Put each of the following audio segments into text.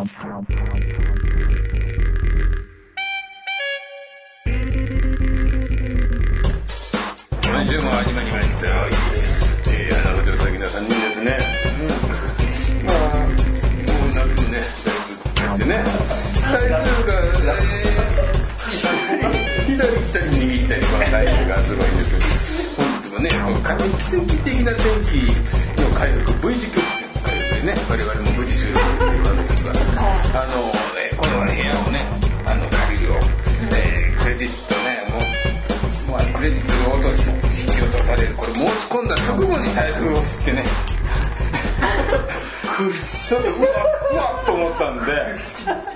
今週も始まりましたよ。えー、アナホテル先の3人ですね。うん、まあ、もう夏もね、だいぶしてね。台風が、えー、左行ったり右行ったり、この台風がすごいん。ですけど、本日もね、この奇跡的な天気の回復、V 字曲線の回復でね、我々も無事収録しているわけであの、ね、この部屋をね、あの、借りるを、えー、クレジットね、もう、もうクレジットを落とし引き落とされるこれ申し込んだ直後に台風を知ってね。ちょっとうわうわっと思ったんでで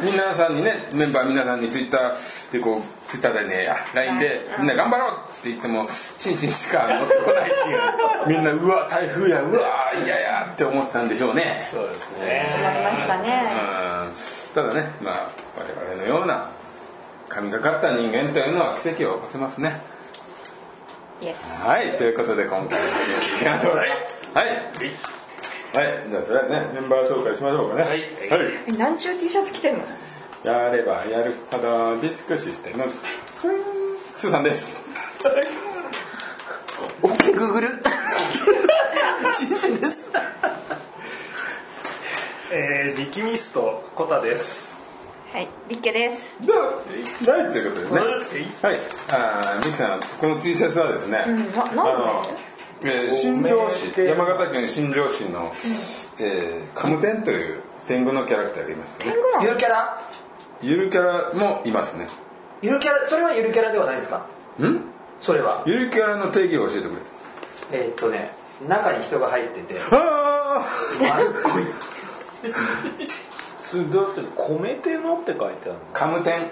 皆さんにねメンバー皆さんにツイッターでこうツイッターでね LINE でみんな頑張ろうって言ってもチンチンしか乗ってこないっていう。みんなうわ台風やうわ嫌やって思ったんでしょうね。そうですね。座りましたね。うん。ただねまあ我々のような神がかった人間というのは奇跡を起こせますね。イエスはいということで今回も始めていきましょうはい。はい、はい、じゃあとりあえずねメンバー紹介しましょうかね。はい。え何中 T シャツ着てるの？やればやるほどディスクシステム。スーさんです。オッケーグーグル。中心です。えー、リキミストコタです。はいビッケです。どうはいということですね。はい。あーミキさんこの T シャツはですね、んななんで？あのえー新庄市。山形県新庄市の、えーカムテンという天狗のキャラクターがいましてね。天狗なの？ゆるキャラ？ゆるキャラもいますね。ゆるキャラ？それはゆるキャラではないですか？ん？それは？ゆるキャラの定義を教えてくれ。えーっとね中に人が入ってて。あ丸っこい。それだって米手のって書いてあるの？カムテン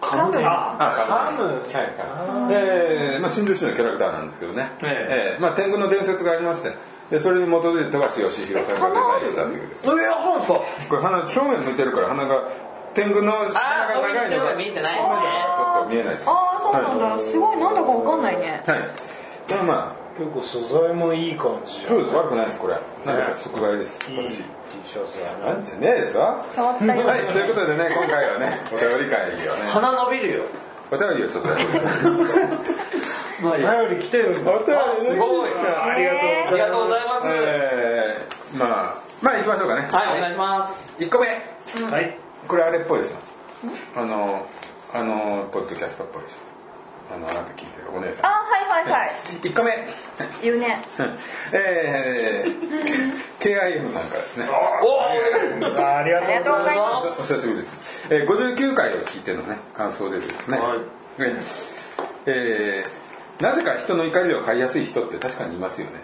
カム。あカム。はいはい。えーまあ、新庄市のキャラクターなんですけどね、ええ。ーまあ、天狗の伝説がありましてでそれに基づいて富樫義弘さんがデザインしたというです。ねえー、そうなんですか。これ鼻正面向いてるから鼻が天狗の鼻が長いのが見えてない。ちょっと見えないです。ああそうなんだ、すごいなんだかわかんないね。はい。まあまあ結構素材もいい感じ。そうです。悪くないですこれ。なんか即買いです。いい T 私シャツ。な。んじゃねえですわ触ったよ。はいということでね今回はね お便り会をね。鼻伸びるよ。お便りをちょっと お便り来てるんだ。お便りね。すごい。ありがとうありがとうございます、えー、まあまあ行きましょうかね。はいお願いします。1個目。はい。これあれっぽいでしょ。あのあのポッドキャストっぽいでしょあのあなた聞いてるお姉さん。あはいはいはい。1個目。言うね。えー、KIM さんからですね。おさあありがありがとうございおます。久しぶりです、えー、59回を聞いてのね感想でですね、はい。ええーなぜか人の怒りを買いやすい人って確かにいますよね。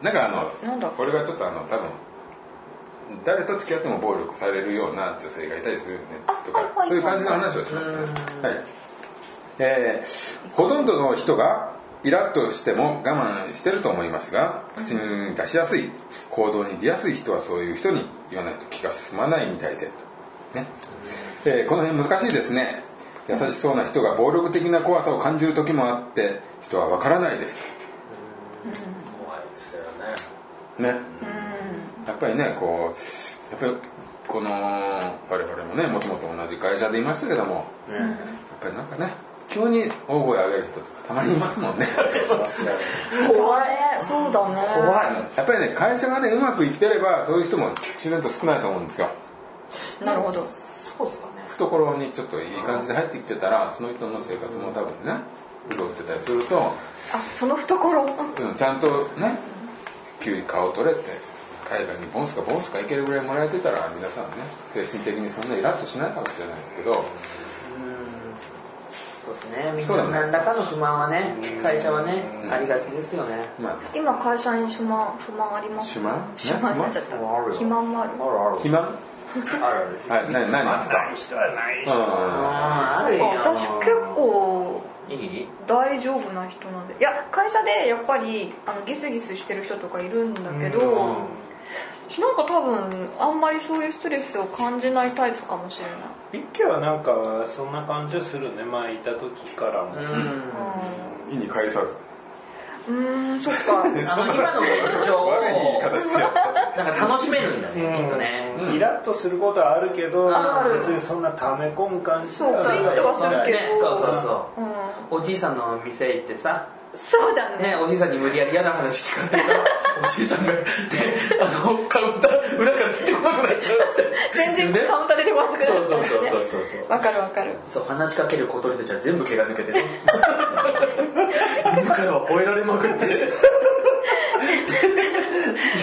なんかあのなんだ？これがちょっとあの多分誰と付き合っても暴力されるような女性がいたりするよね。とかはいはいはい。そういう感じの話をしますね。はいえーほとんどの人がイラッとしても我慢してると思いますが口に出しやすい行動に出やすい人はそういう人に言わないと気が進まないみたいでね。えーこの辺難しいですね。優しそうな人が暴力的な怖さを感じる時もあって人は分からないです。怖いですよね。ね。やっぱりねこうやっぱりこの我々もねもともと同じ会社でいましたけども、やっぱりなんかね急に大声上げる人とかたまにいますもんね。怖い。ねそうだね。怖い。やっぱりね会社がねうまくいってればそういう人も自然と少ないと思うんですよ。なるほど。そうっすかね。懐にちょっといい感じで入ってきてたらその人の生活も多分ね潤ってたりすると、あその懐うん、ちゃんとね急に顔取れて海外にボンスかボンスか行けるぐらいもらえてたら皆さんね精神的にそんなイラッとしないかもしれないですけどそうですね。みんな何らかの不満はね会社はねありがちですよね。まあ。今会社に不満不満あります？不満？不満になっちゃった。不満？ある。よ肥満もある。肥満？ある。はい何何なんですか？人はないし。あるよ。私結構いい？大丈夫な人なんで。いや会社でやっぱりあのギスギスしてる人とかいるんだけど、なんか多分あんまりそういうストレスを感じないタイプかもしれないビッケはなんかそんな感じはするね。前いた時からも。うん。意に介さず。うーん そっか。あの今の現状をなんか楽しめるんだねきっとね。イラッとすることはあるけど別にそんな溜め込む感じそうはプリントはするけどねそうそうそう。うん。おじいさんの店行ってさそうだね。ね、おじいさんに無理やり嫌な話聞かせてたらおじいさんが、ね、あのカウンター裏から出てこなくなっちゃう。全然ね？カウンター出てこなくなっちゃそうそうそうそうそうそう。わかるわかる。そう話しかける小鳥たちは全部毛が抜けてね。犬からは吠えられまくって。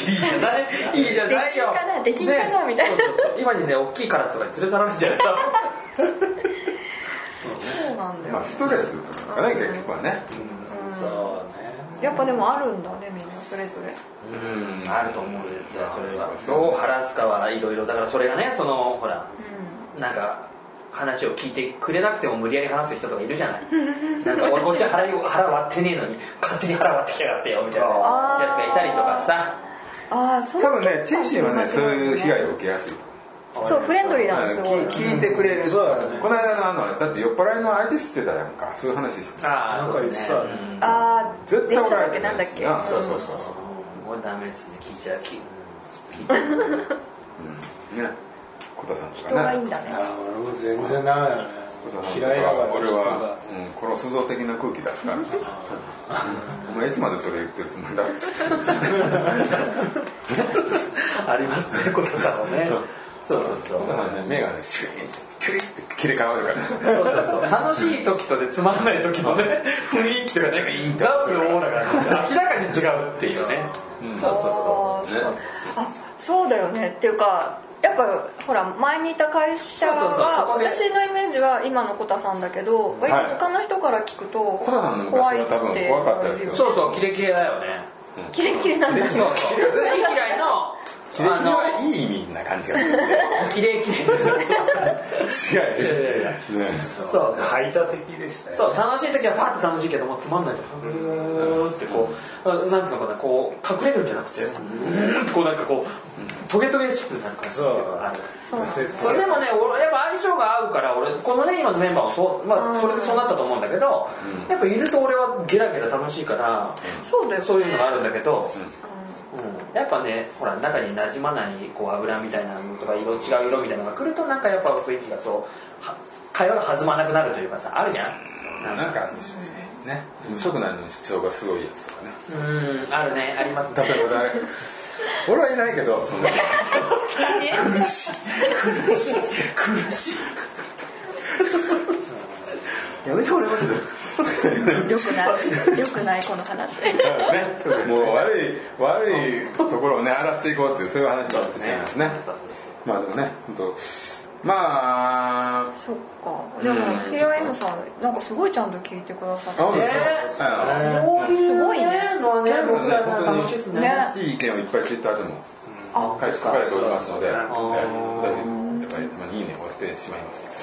いいじゃない？いいじゃないよ。できんかな？できんかな？みたいな。そうそうそう。今にね大きいカラスとかに連れ去られちゃう そうなんだよ。まあストレスとかね結局はねそうね。やっぱでもあるんだねみんなそれぞれ。うんあると思うんだよそれは。どう晴らすかはいろいろだからそれがねそのほらなんか話を聞いてくれなくても無理やり話す人とかいるじゃない。なんか俺こっちは腹 腹割ってねえのに勝手に腹割ってきやがってよみたいなやつがいたりとかさ。ああそう。多分ねチンシンはねそういう被害を受けやすいそうフレンドリーなのすごい聞聞いてくれる。そうだね。この間のあのだって酔っ払いの相手してたやんか。そういう話してああそうですね。ああ絶対電車だっおられてけ？なんだっけな。そうそうそうそう。これダメですね。聞いちゃう聞いう。ん。ねコタさんと人かね。がいいんだね。あ俺も全然ダメだねコタさんとか嫌い。だから俺は、うん、殺すぞ的な空気出すから。お前いつまでそれ言ってるつもりだ ありますね小田さんはねそうそうそう。目がねシュイーンキュリって切れ替わるから。そうそうそう。楽しい時とでつまらない時のね雰囲気とかね。出すオーラが明らかに違うっていうね。そう。そうそうあそうだよね。っていうかやっぱほら前にいた会社は私のイメージは今のコタさんだけど他の人から聞くとコタさんの昔怖いって。は多分怖かったですよ。そうそうキレキレだよね。キレキレなんだそうそう。好き嫌いのキレキレいい意味な感じがするんでキレキレ違うねそう排他的でしたそう楽しい時はパッて楽しいけどもうつまんないとふーってこうなんていうのかなこう隠れるんじゃなくてうんこうなんかこうトゲトゲしくなる感じそうあるそう右折それでもね俺やっぱ相性が合うから俺このね今のメンバーもそう、まあ、それでそうなったと思うんだけど、やっぱいると俺はゲラゲラ楽しいから、そうだよねそういうのがあるんだけど、うんやっぱねほら中に馴染まないこう油みたいなのとか色違う色みたいなのが来るとなんかやっぱ雰囲気がそうは会話が弾まなくなるというかさあるじゃん。なんかあのね。無色なのに主張がすごいやつとかね。うんあるねありますね。例えば誰？俺はいないけどその苦しい。やめて俺マジで よくないよくないこの話。ねもう悪い悪いところをね洗っていこうっていうそういう話になってしまいますね。まあでもね本当まあそっか。でも KIM さんなんかすごいちゃんと聞いてくださって。すごいねのはねね僕らの本当に楽しいですね。いい意見をいっぱいツイッターでもあ書か。れておりますので、私やっぱりたまにいいねを押してしまいます。ね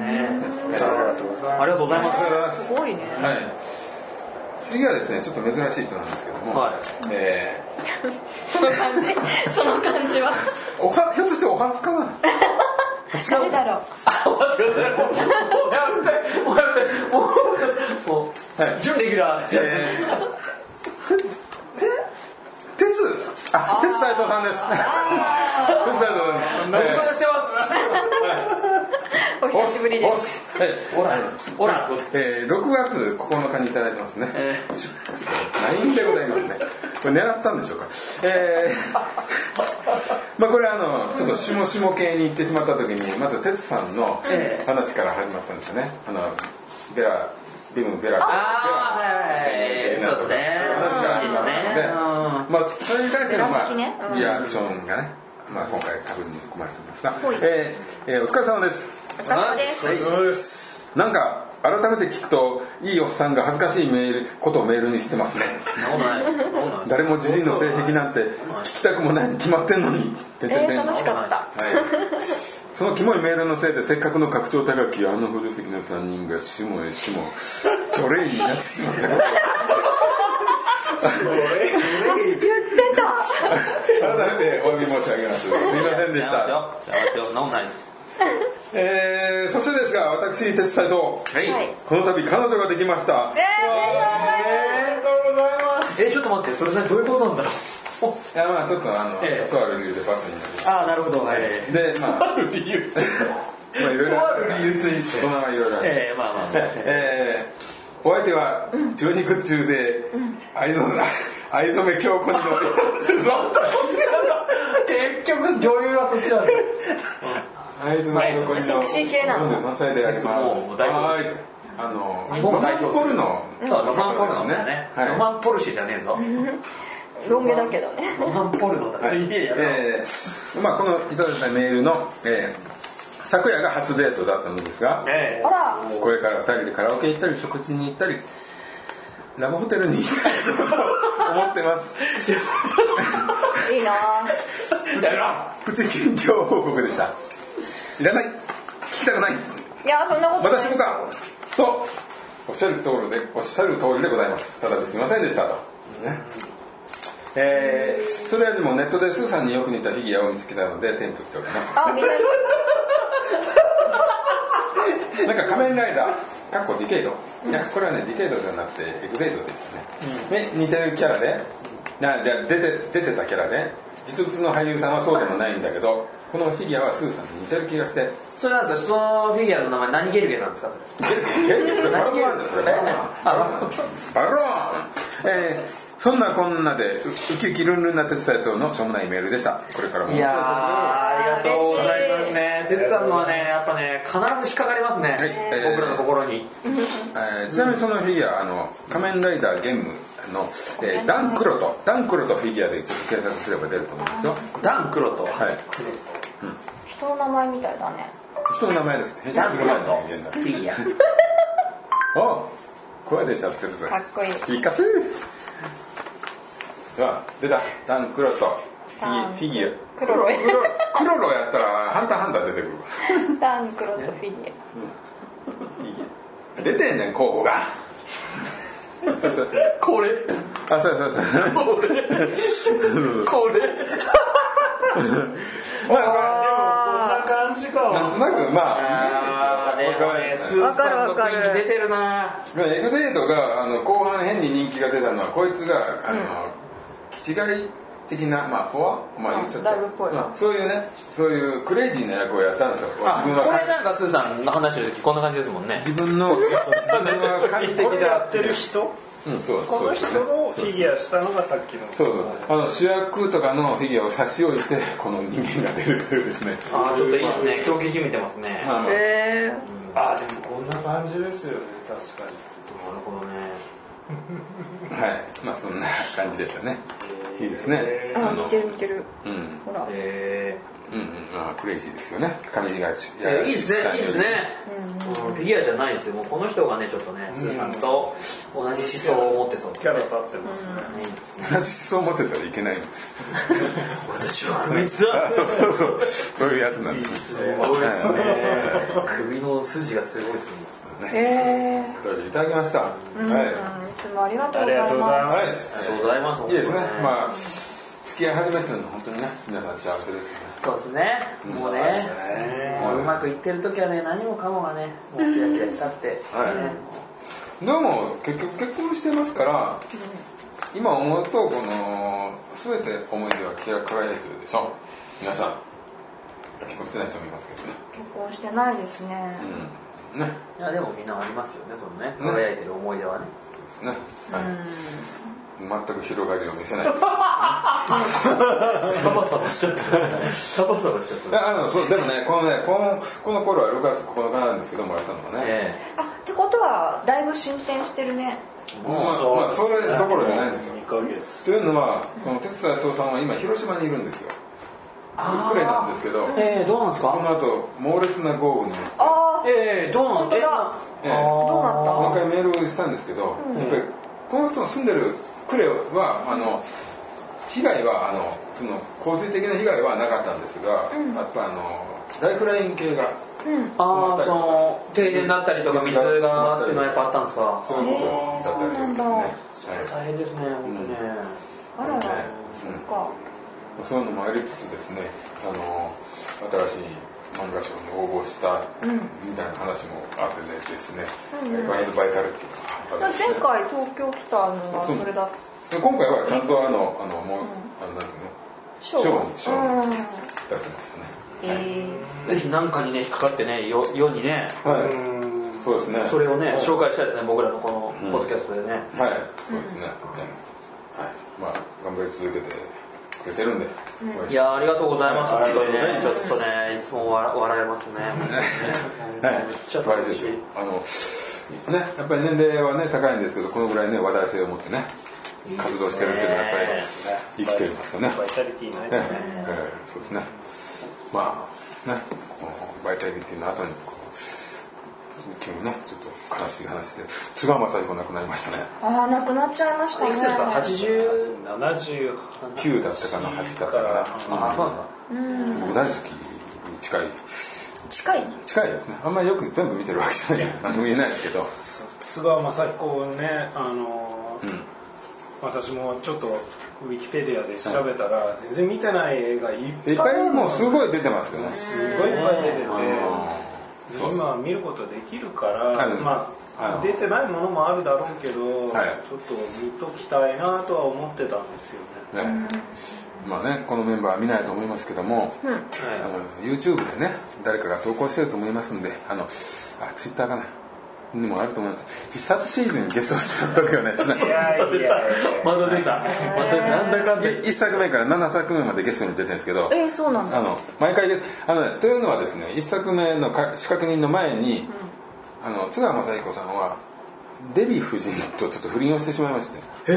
ありがとうございます。ありがとうございます。ありがとうございますすごいね。はい。次はですねちょっと珍しい人なんですけども、はい。えその感じ。その感じは。ーおはひょっとしてお初かな誰だろう。あ待ってください。もうやめてもうやめてもうもうはい。準レギュラーえー、て鉄あ鉄斎藤さんです鉄斎藤さんですご無沙汰してますお久しぶりでおすはい。ほら。えー、6月9日にいただいてますね、え LINE でございますね。これ狙ったんでしょうか。えー、まあこれあのちょっと下々系に行ってしまった時にまず哲さんのええ。話から始まったんですよね。あのベラビムベラ。あーはいはいそうですね。話から始まったので、うん。まあそれに対しての、まあ、うん。リアクションがね、まあ、今回確認込まれてますがえーえーお疲れ様です。お疲れ様です。そうです。なんか改めて聞くといいおっさんが恥ずかしいメールことをメールにしてますね。誰もじじい。の性癖なんて聞きたくもないに決まってんのにてんてんてんえー、楽しかった。はい、そのキモいメールのせいでせっかくの拡張高きあの補助席の3人がしもへしもトレイになってしまったこと改めてお詫び申し上げます。すいませんでした。えー、そしてですが私鉄斎藤はい。はい。この度彼女ができました。ええー、ちょっと待ってそれさどういうことなんだろう？いやまあちょっとあの、ええ。とある理由でバスになりああなるほど。はい。でまあ。理 由まあいろいろ。とある理由といいですね大人はいろいろある。ええまあまあ。えーお相手は中肉中背藍染め藍染め強固に乗り。結局女優はそっちなんだ。藍染め強固に乗り。セクシー系なの？43歳でありますあの日本を代表するロマンポルノ。そうロマンポルノだね。はい。ロマンポルシェじゃねえぞ。ロン毛だけどね。ロマンポルノだついでやろえーまあこのいただいたメールの、えー昨夜が初デートだったのですが、ええ。あら。これから2人でカラオケ行ったり食事に行ったりラブホテルに行ったりしようと思ってます。いいな。プチ近況報告でした。いらない。聞きたくない。いやそんなことない。また死ぬか。と。おっしゃる通りでおっしゃる通りでございます。ただですみませんでしたと、ね。えーそれよりもネットでスーさんによく似たフィギュアを見つけたので添付しております。あみんななんか仮面ライダー。かっこディケイドいやこれはねディケイドではなくてエグゼイドでしたね、ね似てるキャラで。なじゃあ出て出てたキャラで。実物の俳優さんはそうでもないんだけどこのフィギュアはスーさんに似てる気がして。それなんですかそのフィギュアの名前何ゲルゲなんですかゲルゲルバローンですよバローンバローンバローンえーそんなこんなでうウキウキルンルンな鉄斎藤のしょうもないメールでした。これからも。いやーありがとうございます。ね哲さんのはねやっぱね必ず引っかかりますね、はい。えー僕らの心に。えーちなみにそのフィギュアあの仮面ライダーゲームの、えーダンクロト。ダンクロトフィギュアでちょっと検索すれば出ると思うんですよ。ダンクロとはい。人の名前みたいだね。人の名前です変身する前のフィギュア。お声でしゃってるぜ。かっこいい。ピカスさあ出た。ダンクロトフィギュア。クロロクロクロロやったらハンターハンター出てくるわダンクロとフィギ出てんねん候補がそうそうそうこれあそうそうそうこれこれまあこんな感じかなんとなくまあわかるわかる出てるなエグゼイドがあの後半変に人気が出たのはこいつがあの、気違い的なまあフォアまあ言っちゃったまあそういうねそういうクレイジーな役をやったんですよ。あ自分はこれなんかスーさんの話してる時こんな感じですもんね自分の自分は神的だってる人うんそうこの人のフィギュアしたのがさっきのそうそうあの主役とかのフィギュアを差し置いてこの人間が出るというですねあーちょっといいですね狂気じみてますねまあまあへえあでもこんな感じですよね確かになるほどねはいまあそんな感じでしたねいいですね。あ似てる似てる。うん。ほら。えうんうん。あクレイジーですよね。神がしーえーいいですねい。いですね。うんフィギュアじゃないですよ。もうこの人がねちょっとねスーさんと同じ思想を持ってそう。キャラ立ってますね。いいですね。同じ思想を持ってたらいけないんです私は不滅だあそうそうそう。そういうやつなんですすごいですね。首の筋がすごいですね。へえお便りいただきました、はい。いつもありがとうございありがとうございまはいありがとうございます。いいですね。まあ付き合い始めてるの本当にね皆さん幸せですよね。そうですね。もうねもううまくいってる時はね何もかもがねもうキラキラ光って、はい。ね。でも結局結婚してますから今思うとこの全て思い出はキラ輝いてるでしょ皆さん結婚してない人もいますけどね。結婚してないですね。うん。ね。いやでもみんなありますよねそのね。ね。輝いてる思い出はね。そうですね、はい、全く広がりを見せない。サバサバしちゃった。サバサバしちゃっいやあのそうでもねこのねこのこの頃は6月9日なんですけどもらったのがね、えあってことはだいぶ進展してるね。まあ、まあ、それどころじゃないんですよ。2ヶ月。というのはこの鉄斎藤さんは今広島にいるんですよクレなんですけどえええどうなんですか？この後猛烈な豪雨に。ああええどうなん？ええどうなった？もう一回メールをしたんですけど、やっぱりこの人の住んでる呉はあの被害はあのその洪水的な被害はなかったんですが、やっぱあのライフライン系がああその停電だったりとか水がっていうのはやっぱあったんですか？そういうことだったりとかですね、はい。大変ですね本当ね。あらら。ね。そっかそういうのもありつつですねあの新しい漫画賞に応募したみたいな話もあってねですね、相変わらずバイタルっていうか半端ない前回東京来たのはそれだで今回はちゃんとあのあのもう、あの賞。賞に賞にうん。だったんですよねえぜひ何かにね引っかかってね世世にね。はい。うん。そうですね。それをね紹介したいですね僕らのこのポッドキャストでね、はい。そうですね、はい。まあ頑張り続けてくれてるんで、いやーありがとうございます。あり本当にがとうございねちょっとねいつも笑笑えますね。はい、素晴らしいですよ。あのねやっぱり年齢はね高いんですけどこのぐらいね話題性を持ってね活動してるっていうのはやっぱり生きてますよね。バイタリティないえですね。ええ。えそうですね。まあねこのバイタリティの後にこう今日ねちょっと悲しい話で津川雅彦亡くなりましたね。ああなくなっちゃいましたね。いくつですか80 70 9だったかな8だったかな。あそうなんですか僕大好きに近い。近い？近いですね。あんまりよく全部見てるわけじゃない。何とも言えないですけど津川雅彦ねあの私もちょっとウィキペディアで調べたら全然見てない映画いっぱいいっぱいもうすごい出てますよね。すごいいっぱい出てて今見ることできるから、はい。まあのあ出てないものもあるだろうけど、はい。ちょっと見ときたいなとは思ってたんですよね。ね。まあねこのメンバーは見ないと思いますけども、あの YouTube でね誰かが投稿してると思いますんであのあ Twitter かなにもあると思います。必殺シーズンにゲストをしてる時はねまだ出た。またなんだかんだ。1作目から7作目までゲストに出てるんですけどえー、そうなんだ。あの毎回ゲあの、ね、というのはですね1作目のか仕掛け人の前に、あの津川雅彦さんはデヴィ夫人とちょっと不倫をしてしまいまして。へ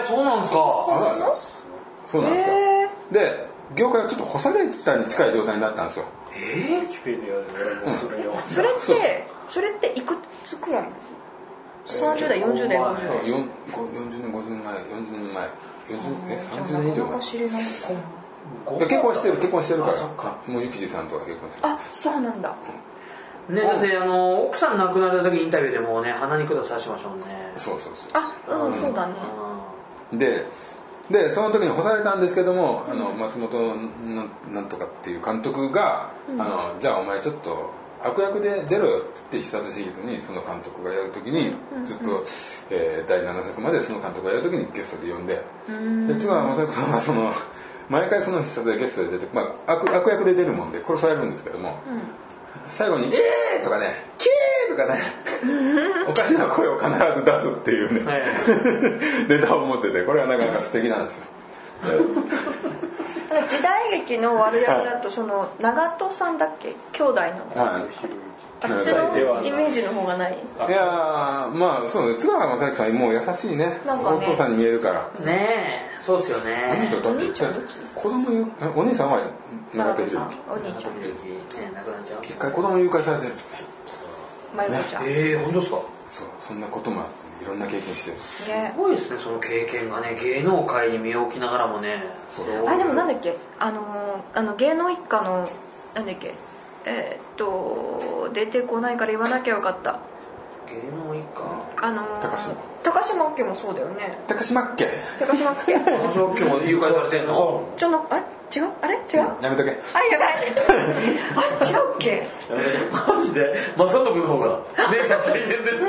えそうなんですか？そうなんですよ、へで業界はちょっと干されたに近い状態になったんですよウィキペディアで俺もそれよ、それってそれっていくつくらい？なの30代40代50代。よんご40年50年前40年前。40え30年以上前。知れない結婚してる結婚してるから。もうゆきじさんとは結婚してるあそうなんだ。ねだってあの奥さん亡くなった時インタビューでもね鼻に管刺してましたもんね。そうそうそあうんそうだね。うででその時に干されたんですけども、あの松本なんなんとかっていう監督が、あのじゃあお前ちょっと悪役で出ろよって言って必殺シリーズにその監督がやる時にずっと、えー第7作までその監督がやる時にゲストで呼んでで津川雅彦さんはその毎回その必殺でゲストで出て、まあ、悪悪役で出るもんで殺されるんですけども、最後に「えー!」とかね「キー!」とかね おかしな声を必ず出すっていうね、はい。ネタを持っててこれはなかなか素敵なんですよ。時代劇の悪役だとその長門さんだっけ？兄弟の。はい。あっちのイメージの方がない？いやーまあそうね。津川雅彦さんもう優しいね。なんかね。お父さんに見えるから。ねえそうっすよね。お兄ちゃんどっち？子供ゆえお兄さんは長長門さん。お兄ちゃん。時々ねなくなっちゃう。一回子供誘拐されてるんですよ迷子ちゃん。ねええ本当ですか？そうそんなこともあっていろんな経験してるすごいですねその経験がね芸能界に身を置きながらもね。そう。あでもなんだっけ？あのーあの芸能一家のなんだっけ？えーっと出てこないから言わなきゃよかった。芸能一家？あのー高島。高島家もそうだよね。高島っけ高島家。あそう今日も誘拐されてんの？ちょのあれ？違う？あれ？違う？やめとけ。あやばい。あれ？違うっけ？マジで？正信の方が「姉さん大変です」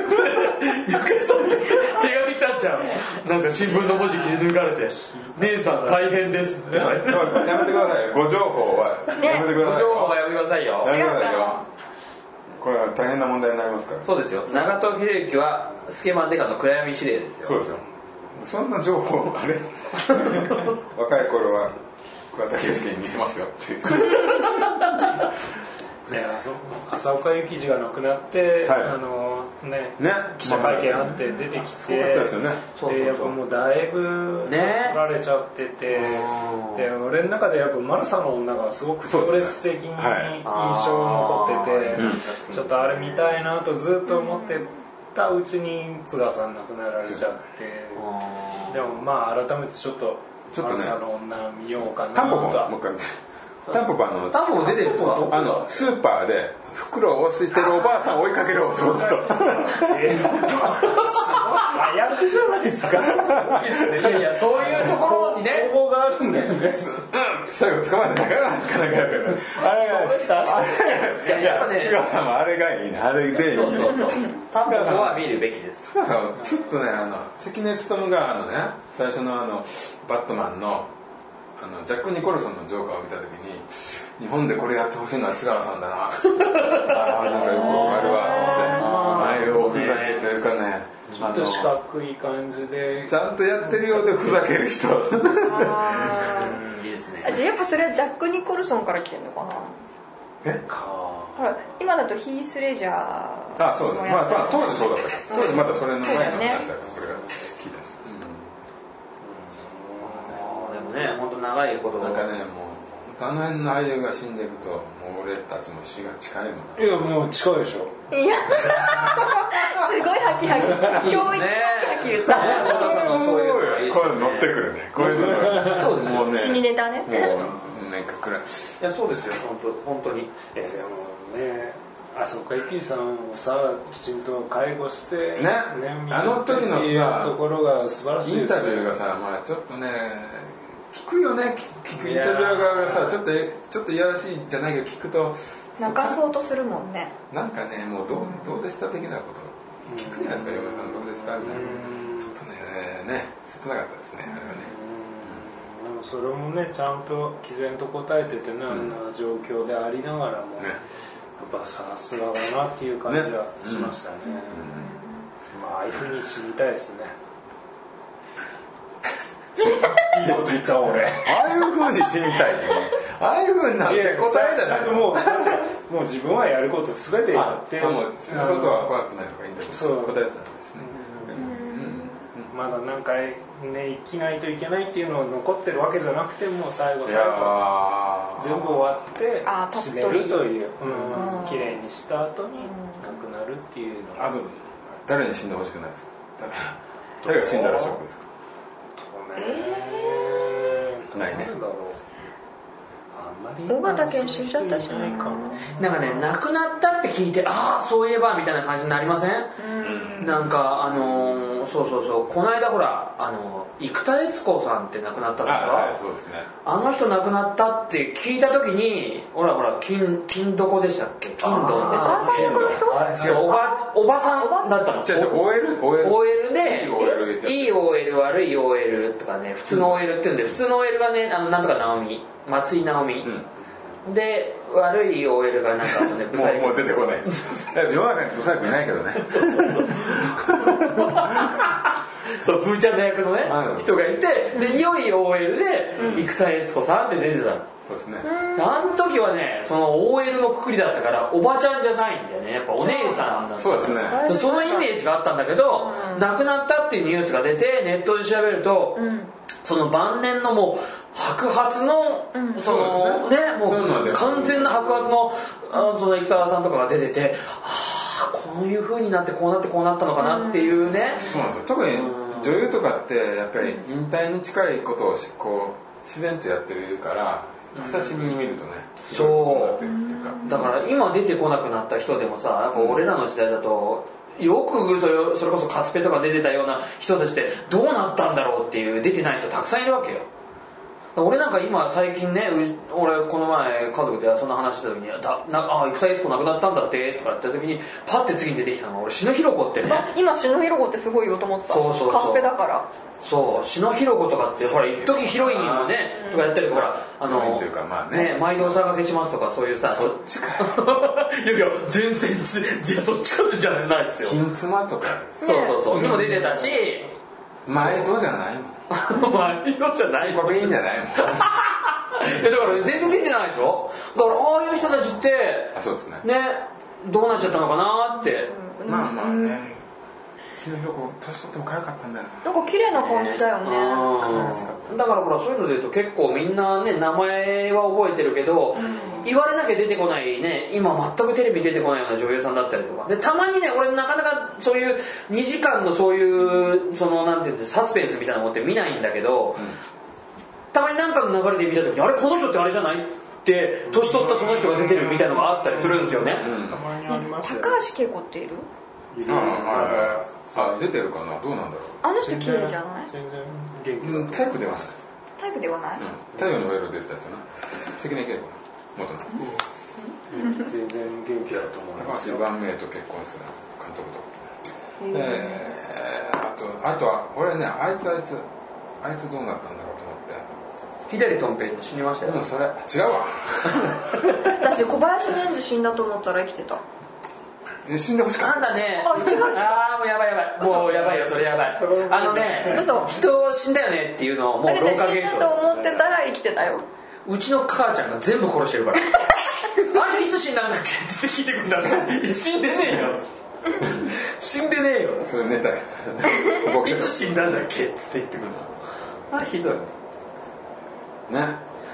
ゆかりさんって手紙来たんちゃう。なんか新聞の文字切り抜かれて「姉さん大変です」やめてください。ご情報はね。やめてください情報はやめてくださいよ。やめてください違うかよ。これは大変な問題になりますから。そうですよ。長門秀幸はスケマンデカの暗闇指令ですよ。そうですよ。そんな情報あれ？若い頃は桑田佳祐に似てますよって。いうね浅岡幸二が亡くなって、はい。あのねね。記者会見あって出てきすごかったですよね。でやっぱもうだいぶね。取られちゃってて、うん。で俺の中でやっぱマルサの女がすごく強烈的に印はい。象残ってて、うん。ちょっとあれ見たいなとずっと思ってたうちに津川さん亡くなられちゃって、でもまあ改めてちょっとちょっとねの女見ようかなとタンポポはもう一回見てタンポポのタンポポ出てるんですか？あのスーパーで袋を押してるおばあさんを追いかける男と。早くじゃないですか？いやいやそういうところにね方法があるんだよね。最後捕まえてなかなかなかやつよねあれがいやっぱね津川さんはあれがいい。ねあれでいい。そうそうそう。タンポポは見るべきです。津川さんはちょっとねあの関根勤があのね最初のあのバットマンのああのジャック・ニコルソンのジョーカーを見た時に日本でこれやってほしいのは津川さんだな。ああなんかよくわかるわって。ああいうおふざけというかね。ちょっと四角い感じで。ちゃんとやってるようでふざける人。あいいですねーあじゃあやっぱそれはジャック・ニコルソンから来てんのかな？え？か。ほら今だとヒース・レジャーあそうだ。まあ、まあ、当時そうだったから当時まだそれの前の話だから。これが聞いたあーでもね本当長いこと。なんかねもうあの辺の俳優が死んでいくともう俺たちも死が近いもんな。いやもう近いでしょ。いや。すごいハキハキ。今日一ハキハキ言った。そういうの乗ってくるねこういうの。そうですね死にネタね。もうなんかくらいいやそうですよ本当本当に。えでもねあそこか池さんをさきちんと介護してね。見あの時のさところが素晴らしいインですね。タビューがさまあちょっとね聞くよね。聞くインタビュアー側がさちょっとちょっといやらしいじゃないけど聞くと泣かそうとするもんね。なんかねもうどうどうでした的なこと聞くじゃないですか嫁さんどうでしたみたいな。ちょっとねね切なかったですねあれはね。でもそれもねちゃんと毅然と答えててね、あんな状況でありながらも、ね。やっぱさすがだなっていう感じはしましたね。まあああいうふうに死にたいですねいいこと言った俺。ああいうふうに死にたいね。ああいうふうになって答えじゃないもうもう自分はやること全てやってあもうそんなことは怖くないとかインタビューそう。答えてたんですね。まだ何回ね生きないといけないっていうのが残ってるわけじゃなくてもう最後い最後全部終わって死ねるという。うん。うん。綺麗にした後に亡くなるっていうのが。あと誰に死んでほしくないですか？誰誰が死んだらショックですか？えないね。なんだろうあんまり尾形健死んじゃったないかなんかね亡くなったって聞いてああそういえばみたいな感じになりません。なんかあのーそうそうそう。この間ほらあのー生田悦子さんって亡くなったでしょ？あはいそうですね。あの人亡くなったって聞いた時にほらほら金金どこでしたっけ？金どんでしたっけ？そうおばおばさんだったの。じゃあ OL? OL? OL でいい OL いい OL 悪い OL とかね普通の OL って言うんで普通の OL がねあのなんとか直美。松井直美、で悪い OL がなんかあのねブサイクもう もう出てこない。世の中にブサイクいないけどね。そうプーちゃんの役のねはい人がいてで良い OL で生田悦子さんって出てたのそうですね。あの時はねその OL のくくりだったからおばちゃんじゃないんだよね。やっぱお姉さんなんだそうですね。そのイメージがあったんだけど、亡くなったっていうニュースが出てネットで調べると、その晩年のもう白髪の、そのそうですね。ねもそう完全な白髪のあその生田さんとかが出ててああこういう風になってこうなってこうなったのかなっていうね、そうなんですよ。特に女優とかってやっぱり引退に近いことをしこう自然とやってるから久しぶりに見るとねそう。だから今出てこなくなった人でもさやっぱ俺らの時代だとよくそれそれこそカスペとか出てたような人たちってどうなったんだろうっていう出てない人たくさんいるわけよ俺なんか今最近ねう俺この前家族でそんな話した時に「だなあ生田悦子亡くなったんだって」とか言った時にパッて次に出てきたのが俺篠弘子ってね。あ今篠弘子ってすごい言おうと思ってたそうそうそう。カスペだから。そう篠弘子とかってほら一時ヒロインをねとかやったりほらあのヒロインというかまあね。毎度お探せしますとかそういうさそっちか。いやいや全然ついやそっちからじゃないですよ。金妻とか。そうそうそう。にも出てたし。前戸じゃないもん毎度じゃない。これいいんじゃない？もんいやだから全然出てないでしょ？だからああいう人たちってあそうですね。ねどうなっちゃったのかなって。まあまあね篠弘子年取っても可愛かったんだよなんか綺麗な感じだよね。うんだからほらそういうので言うと結構みんなね名前は覚えてるけど、言われなきゃ出てこないね今全くテレビに出てこないような女優さんだったりとか。でたまにね俺なかなかそういう2時間のそういうそのなんていうんですサスペンスみたいなのって見ないんだけど、たまに何かの流れで見た時にあれこの人ってあれじゃない？って年取ったその人が出てるみたいなのがあったりするんですよね、たまにありますよ高橋恵子っている？いるうんまだあ出てるかな？どうなんだろあの人綺麗じゃない？全然元気タイプではないタイプではない、うん。太陽の上の出てた人な関根恵子元の全然元気だと思い高ますよ。橋番名と結婚する監督と。えー、あとあとは俺ねあいつあいつあいつどうなったんだろうと思って。左とん平死にましたよ、うんそれ。違うわ。私小林年次死んだと思ったら生きてた。え死んでほしかあっんたね。あ違うああもうやばいやばい。もうやばいよそれやばい。あのね嘘人死んだよねっていうのをもう死んだと思ってたら生きてたよ。うちの母ちゃんが全部殺してるから。あんたいつ死んだんだっけって聞いてくんだいや死んでねえよ。死んでねえよ。たそれネタや僕いつ死んだんだっけって言ってくるのあれひどい。ね、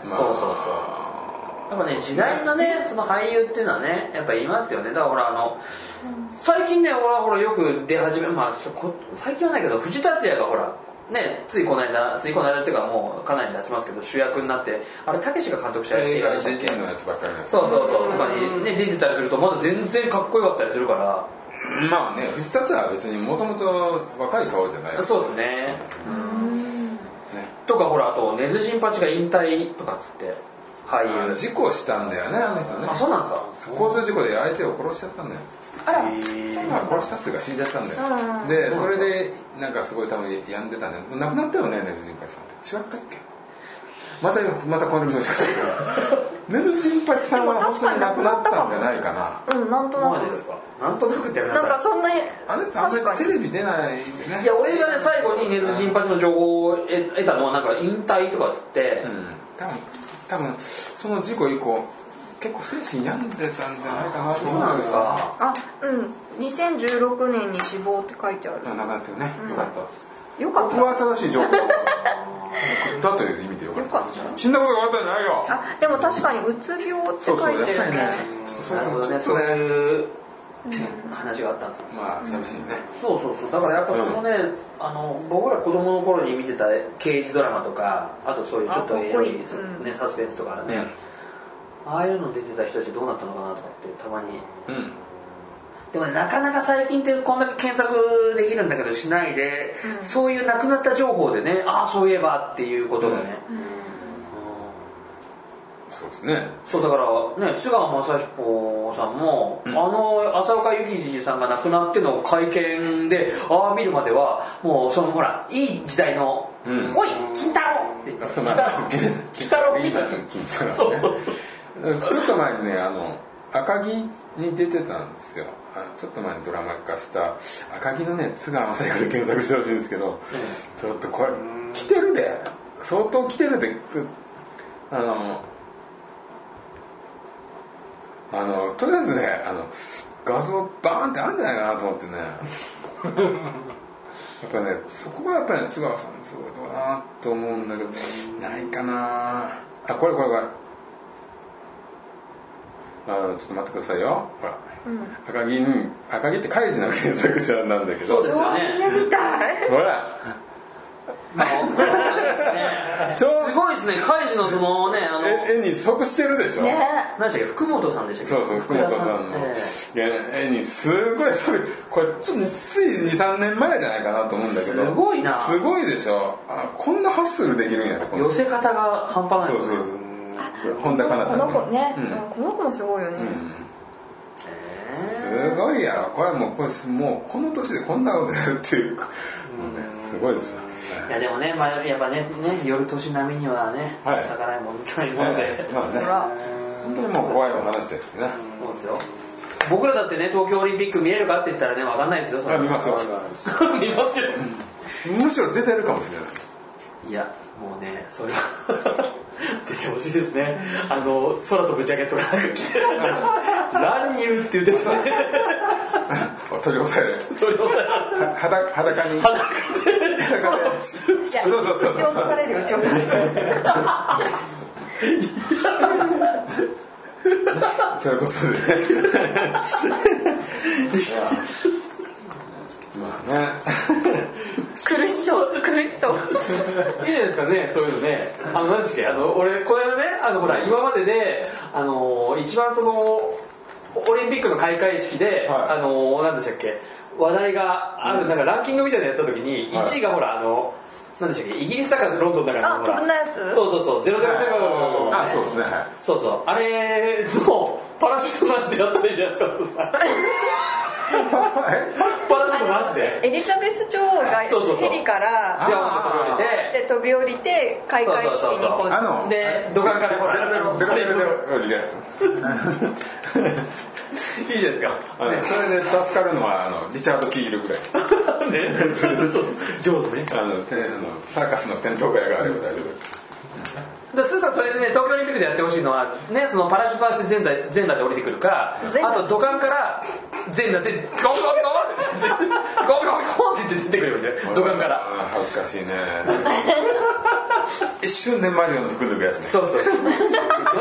まあ。そうそうそうやっぱね時代のねその俳優っていうのはねやっぱ言いますよね。だからほらあの最近ね俺はほらよく出始めまあ最近はないけど藤田敦也がほらねついこの間ついこの間っていうかもうかなり経ちますけど主役になってあれたけしが監督した映映画で画でしたっけ？CG のやつばっかりなんですそうそうそうとかにね出てたりするとまだ全然かっこよかったりするから。まあね藤田敦は別にもともと若い顔じゃない。そうですね。ね。とかほらあと根津新八が引退とかっつって俳優。事故したんだよねあの人ね。あそうなんですか？交通事故で相手を殺しちゃったんだよ。あら。まあ殺したっていうか死んじゃったんだうんよでそれでなんかすごい多分病んでたんだよ。亡くなったよね根津陣八さんって。違ったっけ？またまたこののしか根津陣八さんは本当に亡くなったんじゃないかな。うんなんとなく。ですか？なんとなくってやめななんさいかそんなに。あれあんまり確かに。テレビ出ないんでね。いや俺がね最後に根津陣八の情報を得得たのはなんか引退とかっつって、うん。多分多分その事故以降結構精神病んでたんじゃないかなとそうなん思うんだけどですか？あうん。2016年に死亡って書いてある。亡くなってるね。よかった。よかった。僕は正しい情報を送ったという意味でよかったよかった。死んだことがあったんじゃないよ。あでも確かにうつ病ってそうそう書いてるね。やっぱりねちょっとそうもちょっとね。いう、話があったんですよ。まあ寂しいね。そうそうそう。だからやっぱそのね、あの僕ら子供の頃に見てた刑事ドラマとかあとそういうちょっとエロい、ね、サスペンスとかね、ああいうの出てた人たちどうなったのかなとかってたまに。うん。でもねなかなか最近ってこんだけ検索できるんだけどしないで、そういうなくなった情報でねああそういえばっていうことがね、そうですね。そうだからね津川雅彦さんも、あの浅岡幸二さんが亡くなっての会見でああ見るまではもうそのほらいい時代の「うん。おい金太郎!」って言ってそう金太郎金太郎みたいな。金太郎。そうそう。ちょっと前にねあの赤城に出てたんですよ。あちょっと前にドラマ化した赤城のね津川雅彦で検索してほしいんですけど、ちょっとこれ来てるで。相当来てるで。くあのあのとりあえずねあの画像バーンってあるんじゃないかなと思ってね。やっぱねそこがやっぱりね津川さんのすごいとこだなと思うんだけどないかな。あこれこれこれ。あのちょっと待ってくださいよ。ほら、赤城に赤城ってカイジの検索者なんだけど。そうですよね。ほら すごいですね。カイジのそのねあのえ絵に即してるでしょ、ね。何でしたっけ？福本さんでしたっけ？そうそう福本さんの。え絵にすごいこれちょっとつい23年前じゃないかなと思うんだけど。すごいな。すごいでしょ。あこんなハッスルできるんや寄せ方が半端ないそうそう。本田かなこの子ね、うん。うんこの子もすごいよね、すごいやろ。これもうこれもうこの年でこんなことやるっていう、もうねすごいですよいやでもね、まあ、やっぱねね夜年並みにはね、はい。逆らいもんみたいものでまあね本当にもう怖いお話ですね。そうですよ。僕らだってね東京オリンピック見えるかって言ったらね分かんないですよそれあ見ますよ。見ますよ。むしろ出てるかもしれない。いやもうねそれは 出てほしいですね。あの空飛ぶジャケットが着て乱入って言ってた。ね 取り押さえる。取り押さえられは裸裸に。裸でいやそう。そう。そう。撃ち落とされるよ撃ち落とされるそう。いう。ことでねまあね苦しそう。苦しそう。いいじゃないですかねそう。いう。のねあの何でしたっけあの俺これねあのほら今までであの一番そのオリンピックの開会式で、はいあの何でしたっけ話題がある、なんかランキングみたいなのやった時にはい。1位がほらあの何でしたっけイギリスだからロンドンだからあ飛んだやつ？そうそうそう007あそうですね。はいそうそう。あれのパラシュートなしでやったらいいじゃないですか パラシュートなしで。エリザベス女王がそうそうそう。ヘリからで飛び降りてで飛び降りて開会式にこうあので土管からほら。ベロベロベロベロ降りるやついいじゃないですか？あのそれで助かるのはあのリチャード・キールぐらい。ね。そうそう。上手ね。あのてあのサーカスのテント小屋があれば大丈夫でスーさんそれでね東京オリンピックでやってほしいのはねそのパラシュート出して全裸全裸で降りてくるかあと土管から全裸でゴンゴンゴンってゴンゴンゴンって言って出てくるよ土管から恥ずかしいね。一瞬でマリオの服脱ぐやつね。そうそうそう。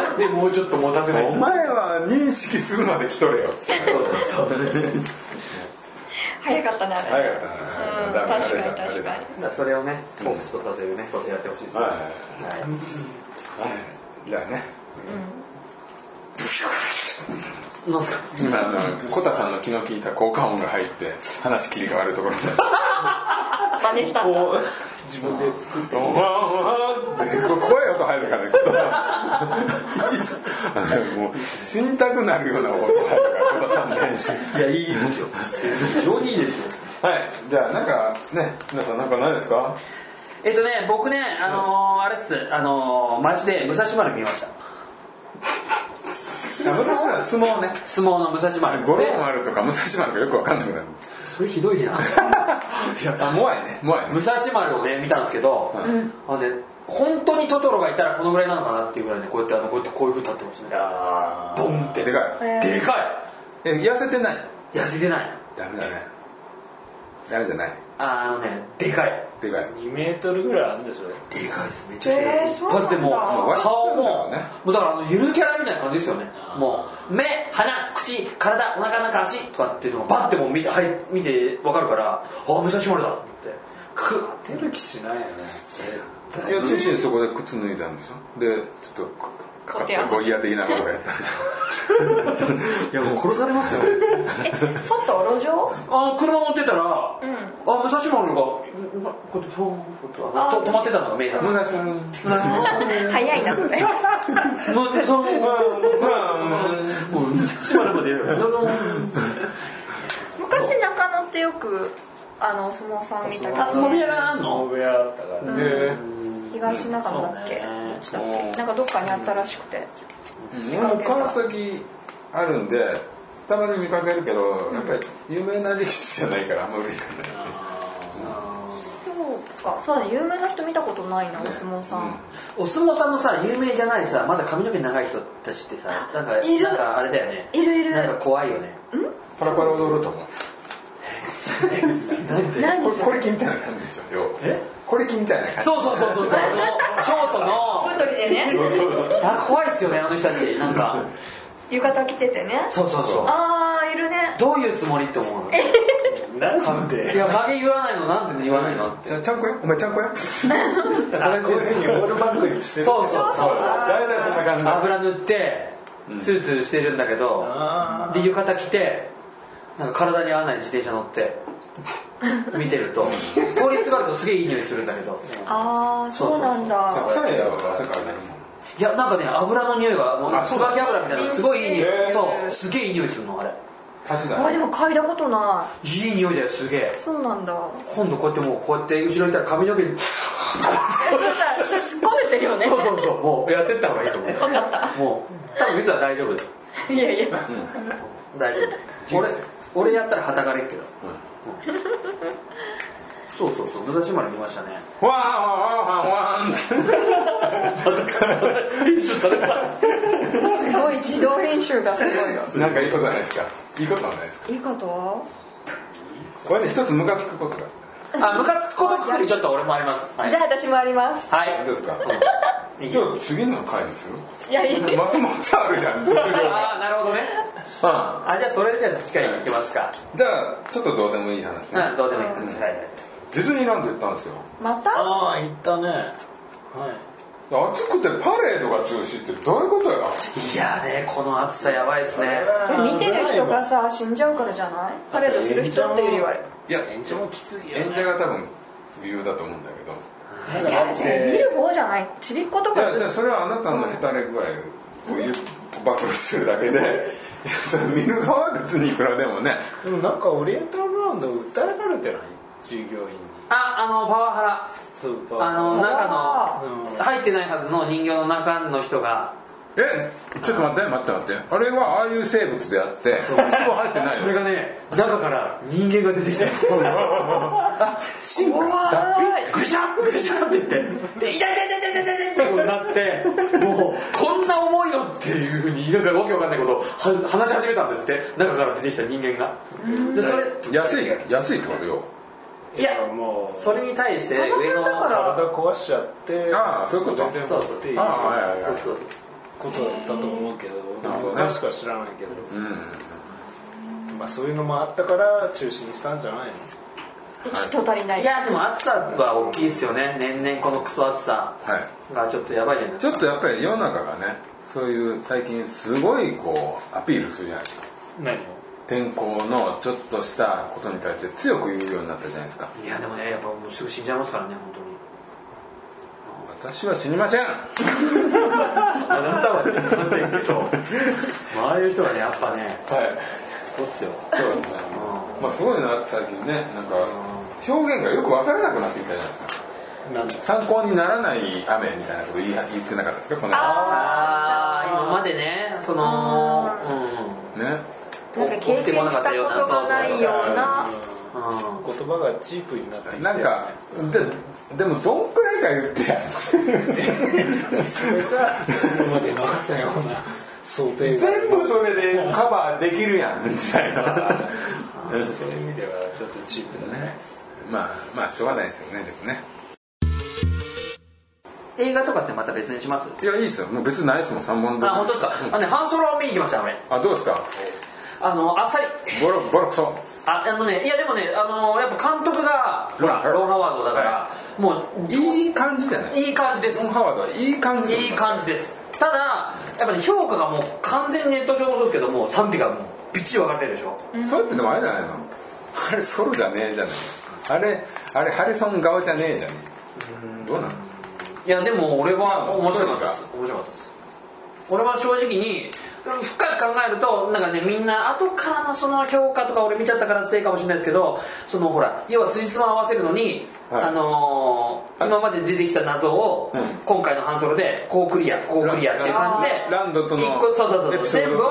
なんでもうちょっと持たせないお前は認識するまで来とれよ。そうそうそう 早かったねあれ。早かったうんな確かに確かに。それをねフォークスとかというねことやってほしいです。ねはい。はい。はい。じゃあね。なん。すか？今あのコタさんの気の利いた効果音が入って話切り替わるところで。真似したんだ。お自分で作って「ワンワン」ってこ声音入るからもう死にたくなるような音入るからコタさんの編集いやいいですよ非常にいいですよはいじゃあなんかね。皆さんなんかないですかえっとね。僕ね。あのーあれっすあのー街で武蔵丸見ました武蔵丸相撲ね。相撲の武蔵丸五郎丸とか武蔵丸がよくわかんなくなるそれひどいなあモアイね。モアイね。武蔵丸をね。見たんですけど、あのね。本当にトトロがいたらこのぐらいなのかなっていうぐらいねこうやってあのこうやってこういうふうに立ってますね。ボンって。でかい。えーでかえ痩せてない？い痩せてない。ダメだね。ダメじゃない。ああのねでかい。でかい。2メートルぐらいあるんでしょ？でかいです。めちゃくちゃ。でかいえー一発でもう顔ももうだからあのゆるキャラみたいな感じですよね。もう目鼻口体お腹中足とかっていうのがバッてもう見て,、はい、見て分かるからあ武蔵丸だってく出る気しないよねいや中心そこで靴脱いだんでしょでちょっとかかったゴイヤ的なことをやったんでしいやもう殺されますよ。え外路上？あの車乗ってたら、うん。あ武蔵丸がこうやって止まってたのが見えた武蔵丸早いなそれ。武蔵丸まで昔中野ってよくあのお相撲さん見たけどあ相撲部屋があん相の撲部屋あったからねで東中野だっけ？ね。なんかどっかにあったらしくて。俺も川崎あるんでたまに見かけるけどやっぱり有名な力士じゃないからあんま嬉しくない。そうか。そうだね。有名な人見たことないなお相撲さん、お相撲さんのさ有名じゃないさまだ髪の毛長い人たちってさなんかいる。なんかあれだよね。いるいる。なんか怖いよね。パラパラ踊ると思う。なん で？これこれ木みたいな感じでしょ要はこれ木みたいな感じ。そうそうそうそう。そうあのショートの。太りでねあ怖いっすよねあの人たち。なんか。浴衣着ててね。そうそうそう。ああいるね。どういうつもりって思うの？なんいでや曲げ言わないのなんで言わないのって。ちゃちゃんこやお前ちゃんこやこういうふうにオールバックにしてる。そうそうそう大体そんな感じ？だ油塗ってツルツルしてるんだけど。あで浴衣着てなんか体に合わない自転車乗って見てると。通りすがるとすげえいい匂いするんだけど。ああそうなんだ。臭いよ汗かいてるもんいやなんかね油の匂いが椿油みたいなすごいいい匂いそうすげえいい匂いするのあれ。足しだあでも嗅いだことない。い匂いだよすげえ。そうなんだ。今度こうやってもうこうやって後ろにいたら髪の毛に。突っ込めてるよね。そうそうそうもうやってった方がいいと思う。分かったもう多分実は大丈夫だよ。いやいや。大丈夫。俺俺やったらはたかれっけど、そうそうそう武蔵丸見ましたね。わーわーわーわー編集された。すごい自動編集がすごいよ。なんかいいことないですか？いいことはないですか？いいこと？これね一つムカつくことがあムカつくことくくりちょっと俺もあります。はい。じゃあ私もあります。はいどうですか？い いじゃあ次の回にするいやいや。まとまってあるじゃん物量がああなるほどね。うん。あじゃあそれじゃあ次回いきますか。じゃあちょっとどうでもいい話ね。うんどうでもいいですはいはい。ディズニーランド行ったんですよ。また？ああ行ったね。はい。暑くてパレードが中止ってどういうことや？いやねこの暑さやばいですね。え見てる人がさ死んじゃうからじゃない？パレードする人っていうよりはいや演者もきついよ演者が多分理由だと思うんだけど。いや見る方じゃない。ちびっ子といかずっやじゃあそれはあなたのへたれ具合を暴露するだけでそれ見る側は別にいくらでもね。でもなんかオリエンタルランド訴えられてない？従業員に。ああのパワハラ。スーパーあの中のうん入ってないはずの人形の中の人がえちょっと待って待って待って。あれはああいう生物であって人は入ってないそれがね中から人間が出てきた。怖い。ぐしゃぐしゃって言って。で痛い痛い痛い痛い痛い痛いってことになってもうこんな重いのっていうふうになんかわけわかんないことをは話し始めたんですって。中から出てきた人間が。でそれ安い安いってことよ。いやもうそれに対して上の体壊しちゃってああそういうこと。れでもっていう。ああはいはいはい。そうそうことだったと思うけど詳しくは知らないけど、うん。まあ、そういうのもあったから中止にしたんじゃないの？人足りない。いやでも暑さは大きいですよね。年々このクソ暑さはい。がちょっとやばいじゃないですか。ちょっとやっぱり世の中がねそういう最近すごいこうアピールするじゃないですか。何を？天候のちょっとしたことに対して強く言うようになったじゃないですか。いやでもねやっぱもうすぐ死んじゃいますからね本私は死にません。あなたはねなんてけど周りの人がねやっぱねはい。そうっすよ。そうですねまあすごいな最近ね。なんか表現がよく分からなくなってきたじゃないですか。なんだ参考にならない雨みたいなこと言い言ってなかったですか？この間。ああ今までねそのうん。ね。確かに経験したことがないような。うん言葉がチープになってきてなんかででもどんくらいか言ってやそれが今までなかったような想定が。全部それでカバーできるやんみたいな。そういう意味ではちょっとチープだね。まあまあしょうがないですよねでもね。映画とかってまた別にします？いやいいですよ。もう別にないですもん3本あ本当ですか。あのねハンソロを見に行きました俺あどうですか？あのあっさり。ボロボロクソああのねいやでもねあのやっぱ監督がほらロン・ハワードだからもういい感じじゃないいい感じです。ロン・ハワードはいい感じでいい感じです。ただやっぱり評価がもう完全にネット上もそうですけども賛否がびっちり分かれてるでしょ。それってでもあれじゃないの？あれソロじゃねえじゃないあれあれハリソン側じゃねえじゃねえ。どうなの？いやでも俺は面白かったです。面白かったです。俺は正直に深く考えるとなんかねみんな後からのその評価とか俺見ちゃったからせいかもしれないですけどそのほら要は辻褄合わせるのに、はい。あのー今まで出てきた謎を、うん。今回の半ソロでこうクリアこうクリアっていう感じでランドとの一個そうそうそうエピソード全部を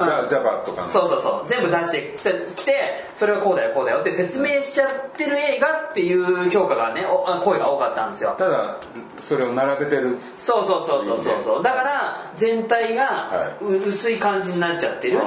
ジャジャバとかの。そうそうそう。全部出してきてきてそれはこうだよこうだよって説明しちゃってる映画っていう評価がねおあ声が多かったんですよ。ただそれを並べてる。そうそうそうそうそう。そうだから全体が薄い感じになっちゃってる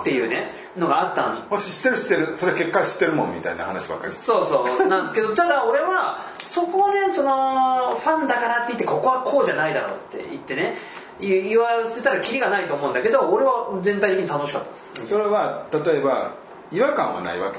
っていうねのがあったんもし知ってる知ってるそれ結果知ってるもんみたいな話ばっかり。そうそうなんですけど ただ俺はそこをねそのファンだからって言ってここはこうじゃないだろうって言ってね言言わせたらキリがないと思うんだけど俺は全体的に楽しかったです。それは例えば違和感はないわけ？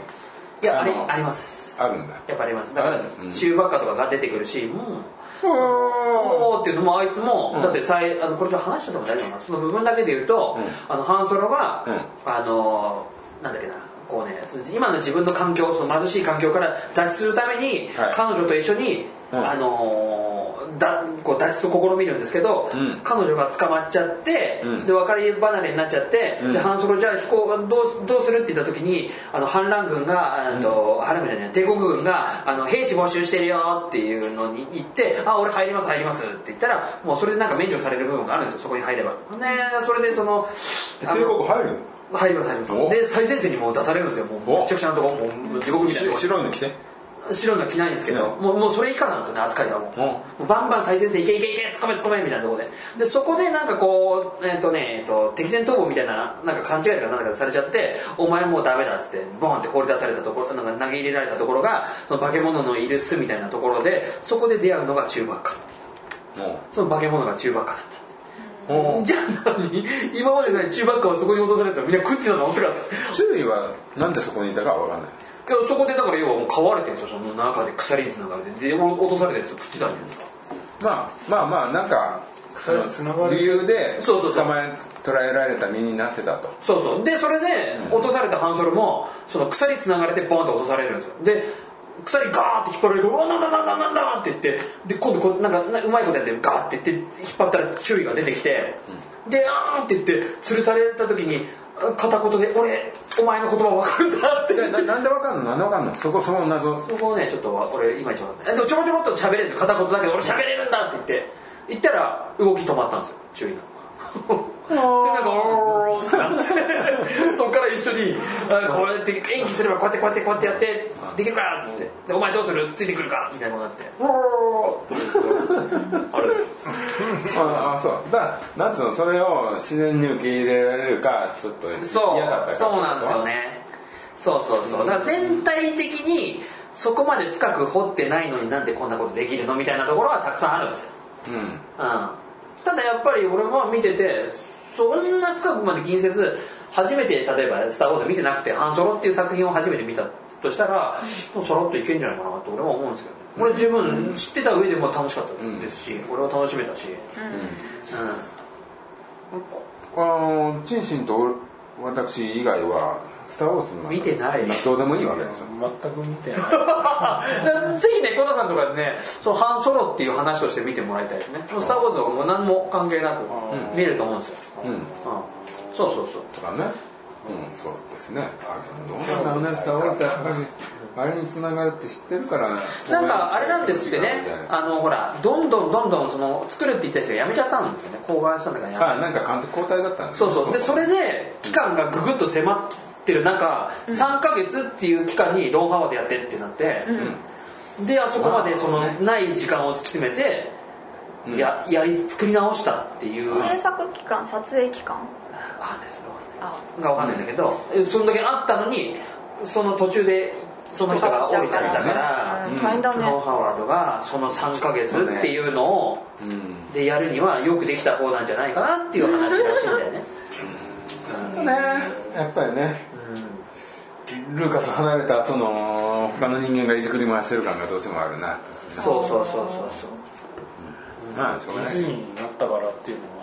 いやありのあります。あるんだ。やっぱあります。だからうん。中ばっかとかが出てくるしもうおおーっていうのもあいつも、うん。だってさいあのこれちょっと話しちゃっても大丈夫かな。その部分だけで言うと、うん。あのハンソロが、うん。あのなんだっけなこうね今の自分の環境その貧しい環境から脱出するために、はい。彼女と一緒に、うん。あのだこう脱出を試みるんですけど、うん。彼女が捕まっちゃって、うん。で別れ離れになっちゃって、うん。でハンソロじゃあ飛行どうどうするって言った時にあの反乱軍が、あと反乱軍じゃない帝国軍があの兵士募集してるよっていうのに言って「あ俺入ります入ります」って言ったらもうそれでなんか免除される部分があるんですよそこに入れば。ねそれでその帝国入る？入ります入ります。お。で最前線にもう出されるんですよもうお。めちゃくちゃなとこもう地獄みたいな白いの着て白いのは着ないんですけど着ないもうもうそれ以下なんですよね扱いがもう。うん。もうバンバン最前線いけいけいけ突っ込め突っ込めみたいなところで。でそこでなんかこうえっ、とね、えっと敵前逃亡みたいななんか勘違いとかなんかされちゃってお前もうダメだっつってボンって放り出されたところなんか投げ入れられたところがその化け物のいる巣みたいなところでそこで出会うのが中ばっか。もその化け物が中ばっかだった。じゃあ何？今までない中ばっかはそこに落とされてたらみんな食ってたの？ってかった。注意はなんでそこにいたかは分かんないいやそこでだから要はもう飼われてるんですよその中で鎖につながれて。で落とされたやつ食ってたんじゃないですか。まあまあまあなんか鎖つながる理由でそうそうそう。捕まえ捕らえられた身になってたとそうそう。でそれで落とされたハンソルもその鎖つながれてボンと落とされるんですよ。で鎖ガーって引っ張られるから「うわなんだなんだなんだ」って言ってで今度こうなんかなうまいことやってガーって言って引っ張ったら注意が出てきて、であーって言って吊るされた時に片言で「俺お前の言葉分かるんだ」って。ななんでわかんの？なんでわかんの？そこその謎。そこをねちょっと俺いまいち分かんない。えでもちょこちょこっと喋れる。片言だけど俺喋れるんだって言って言ったら動き止まったんですよ注意のでなんかおーってなってそっから一緒にあこうやって演技すればこうやってこうやってこうやってやってできるかって言って。でお前どうする？ついてくるかみたいなことになって。おーってあれです。ああそう。だからなんつうのそれを自然に受け入れられるかちょっとそう嫌だったかそうなんですよね。そうそうそう。だから全体的にそこまで深く掘ってないのになんでこんなことできるの？みたいなところはたくさんあるんですよ、うん。うん、ただやっぱり俺は見ててそんな深くまで気にせず初めて例えば「スター・ウォーズ」見てなくて「ハンソロ」っていう作品を初めて見たとしたらもうさらっといけんじゃないかなと俺は思うんですけど俺十分知ってた上でも楽しかったですし、俺は楽しめたし、あのチンシンと私以外は「スター・ウォーズ」の見てない。どうでもいいわけですよ。全く見てない。うん、ぜひねコタさんとかでねそのハンソロっていう話として見てもらいたいですね「スター・ウォーズ」はもう何も関係なく見れると思うんですよ、うん。うん、そうそうそう。とかね。うんそうですね。あどうなんだろうね「スター・ウォーズ」ってやっぱりあれにつながるって知ってるからなんかあれなんですってねあのほらどんどんどんどんその作るって言った人がやめちゃったんですよね。交換したんだから。やめあなんか監督交代だったんですそうそう。でそれで期間がぐぐっと迫ってる中、3ヶ月っていう期間にロンハワーでやってってなって、であそこまでそのない時間を突き詰めて、ややり作り直したっていう。制作期間撮影期間？わかんないがわかんないんだけど、えそんだけあったのにその途中でその人が降りちゃったからうん。大変だロン・ねハワードがその3ヶ月っていうのをうん。でやるにはよくできた方なんじゃないかなっていう話らしいんだよね。ねやっぱりねルーカス離れた後の他の人間がいじくり回してる感がどうしてもあるな。そうそうそうそうそう。まあしょうがない。ディズニーになったからっていうのも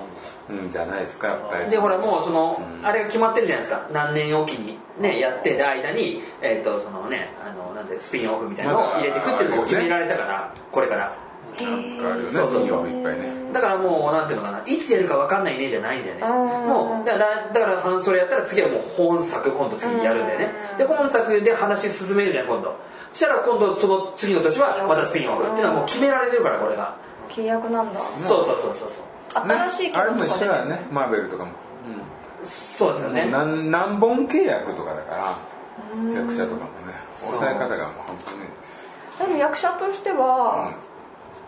うんじゃないですかやっぱり。でほらもうその、あれが決まってるじゃないですか。何年おきにねやってる間にえっ、とそのねあのなんてスピンオフみたいなのを入れていくっていうのを決められたからこれからなんかあるよねそうそうそう。そういっぱいね。だからもうなんていうのかないつやるか分かんないねじゃないんだよね。うんもうだからだから半それやったら次はもう本作今度次やるんだよね。で本作で話進めるじゃん今度。そしたら今度その次の年はまたスピンオフっていうのはもう決められてるからこれが。契約なんだ。そうそうそうそうそう。新しいあれも一緒だよね。マーベルとかも。そうですよね。何何本契約とかだから役者とかもね。抑え方がもう本当に。でも役者としては、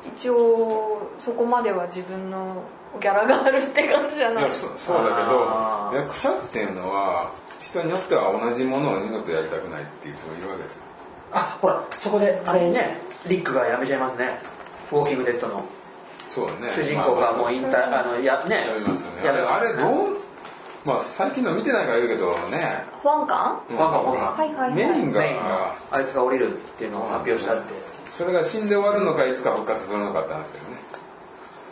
一応そこまでは自分のギャラがあるって感じじゃない。いやそそうだけど役者っていうのは人によっては同じものを二度とやりたくないっていう人がいるわけですよ。あほらそこであれねリックが辞めちゃいますね。ウォーキングデッドの。そうだね。主人公がもう引退あのやね。やりますよね。あれあれどうまあ最近の見てないから言うけどね。不安感ファンがファンがはいはいはい。メインが。メインがあいつが降りるっていうのを発表したってそれが死んで終わるのかいつか復活するのかって話だよね。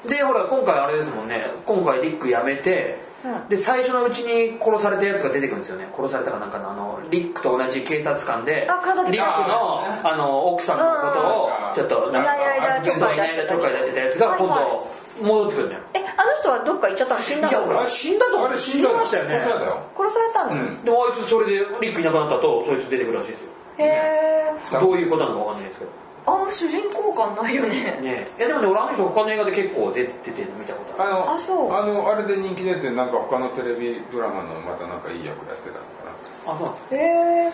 でほら今回あれですもんね。今回リック辞めて、うん。で最初のうちに殺されたやつが出てくるんですよね。殺されたかなんかのあのリックと同じ警察官でリックのあの奥さんのことをちょっといない間ちょっかい出してたちょっかい出してたやつが今はい度戻ってくるのよえあの人はどっか行っちゃったの死んだいやの俺死んだとあれ死んだましたよねそうだよ殺されたの、うんでもあいつそれでリックいなくなったとそいつ出てくるらしいですよへえどういうことなのかわかんないですけどあんま主人公感ないよね。ね。えいやでもね俺あの人他の映画で結構出てて見たことある。あのあそう。あのあれで人気出てなんか他のテレビドラマのまたなんかいい役やってたのかな。あそう。へえうん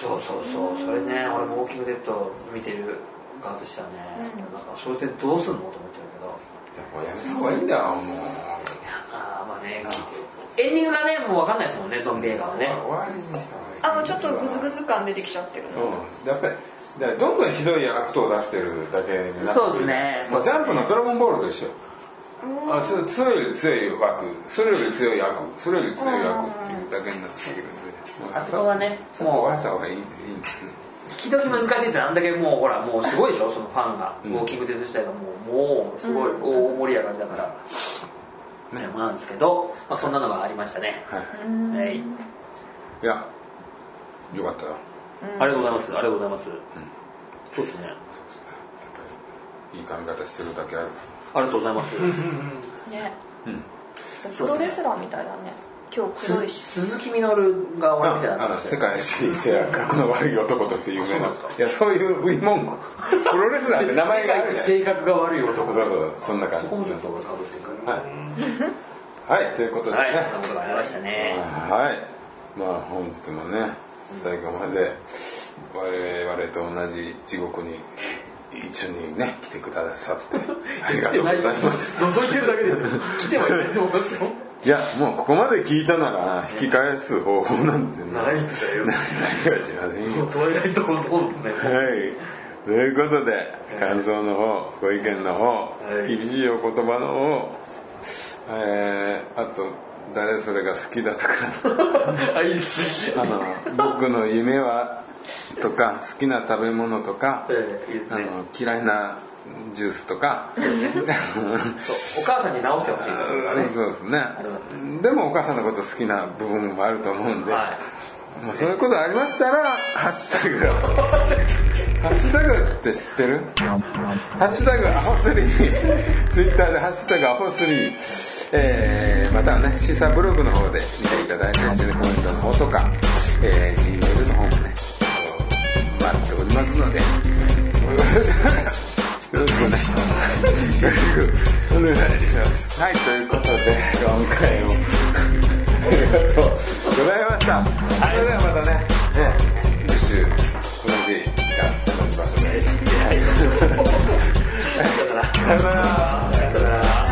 そうそうそうそれね俺もウォーキングデッド見てる側としてはね、なんかそれでどうすんのと思ってるけど。もうやめた方がいいんだよもうああまあねエンディングがねもう分かんないですもんねゾンビ映画はね。終わりにした方がいい。あもうちょっとグズグズ感出てきちゃってるの。うん。やっぱりどんどんひどい悪党を出してるだけになってそうですね。もうジャンプのドラゴンボールと一緒。あそそれより強い悪それより強い悪それより強い悪っていうだけになってきてるんで。あそこはね。もうた方がいいいいんですね引き時難しいですねあんだけもうほらもうすごいでしょ？そのファンが、うん。ウォーキングデッド自体がもうもうすごい大盛り上がりだから、ね、まあなんですけど、まあ、そんなのがありましたね、はい。はい、いやよかったよありがとうございます。ありがとうございます、そうですね。そうですね。やっぱりいい髪型してるだけある。ありがとうございます。ね。プロレスラーみたいだね。今日黒いし鈴木みのるが終わりみたいな。あ世界一性格の悪い男として有名な。いやそういう売り文句プロレスラーって名前が性格が悪い男そうそうそんな感じ。ここもちょっと俺かぶってるから。はい、はい、ということでね。はい。そんなことがありましたね。はい。まあ本日もね最後まで我々と同じ地獄に一緒にね来てくださって ありがとうございます。覗いてるだけですよ。来てはいないと思いますよ。いやもうここまで聞いたなら引き返す方法なんてねないんだよ。ないかしませんよ。トワイライトゾーンですね。はい。ということで感想の方ご意見の方、い。厳しいお言葉の方えー、あと誰それが好きだとか。あの僕の夢はとか好きな食べ物とか、あの嫌いなジュースとか。お母さんに直してほしい。そうですね。でもお母さんのこと好きな部分もあると思うんで、はまあ、そういうことありましたら「ハッシュタグ」ハッシュタグって知ってる？ハッシュタグアホスリー。ツイッターで「ハッシュタグアホスリー」えー、またはねシーサーブログの方で見ていただいてですねコメントの方とか、えー、G メールの方もね待っておりますのでよろしくお願いしますよろしくお願いしますはいということで今回もありがとうございました。それではまたね、ね、次週、同じ時間、同じ場所で。はい。さよなら。さよなら。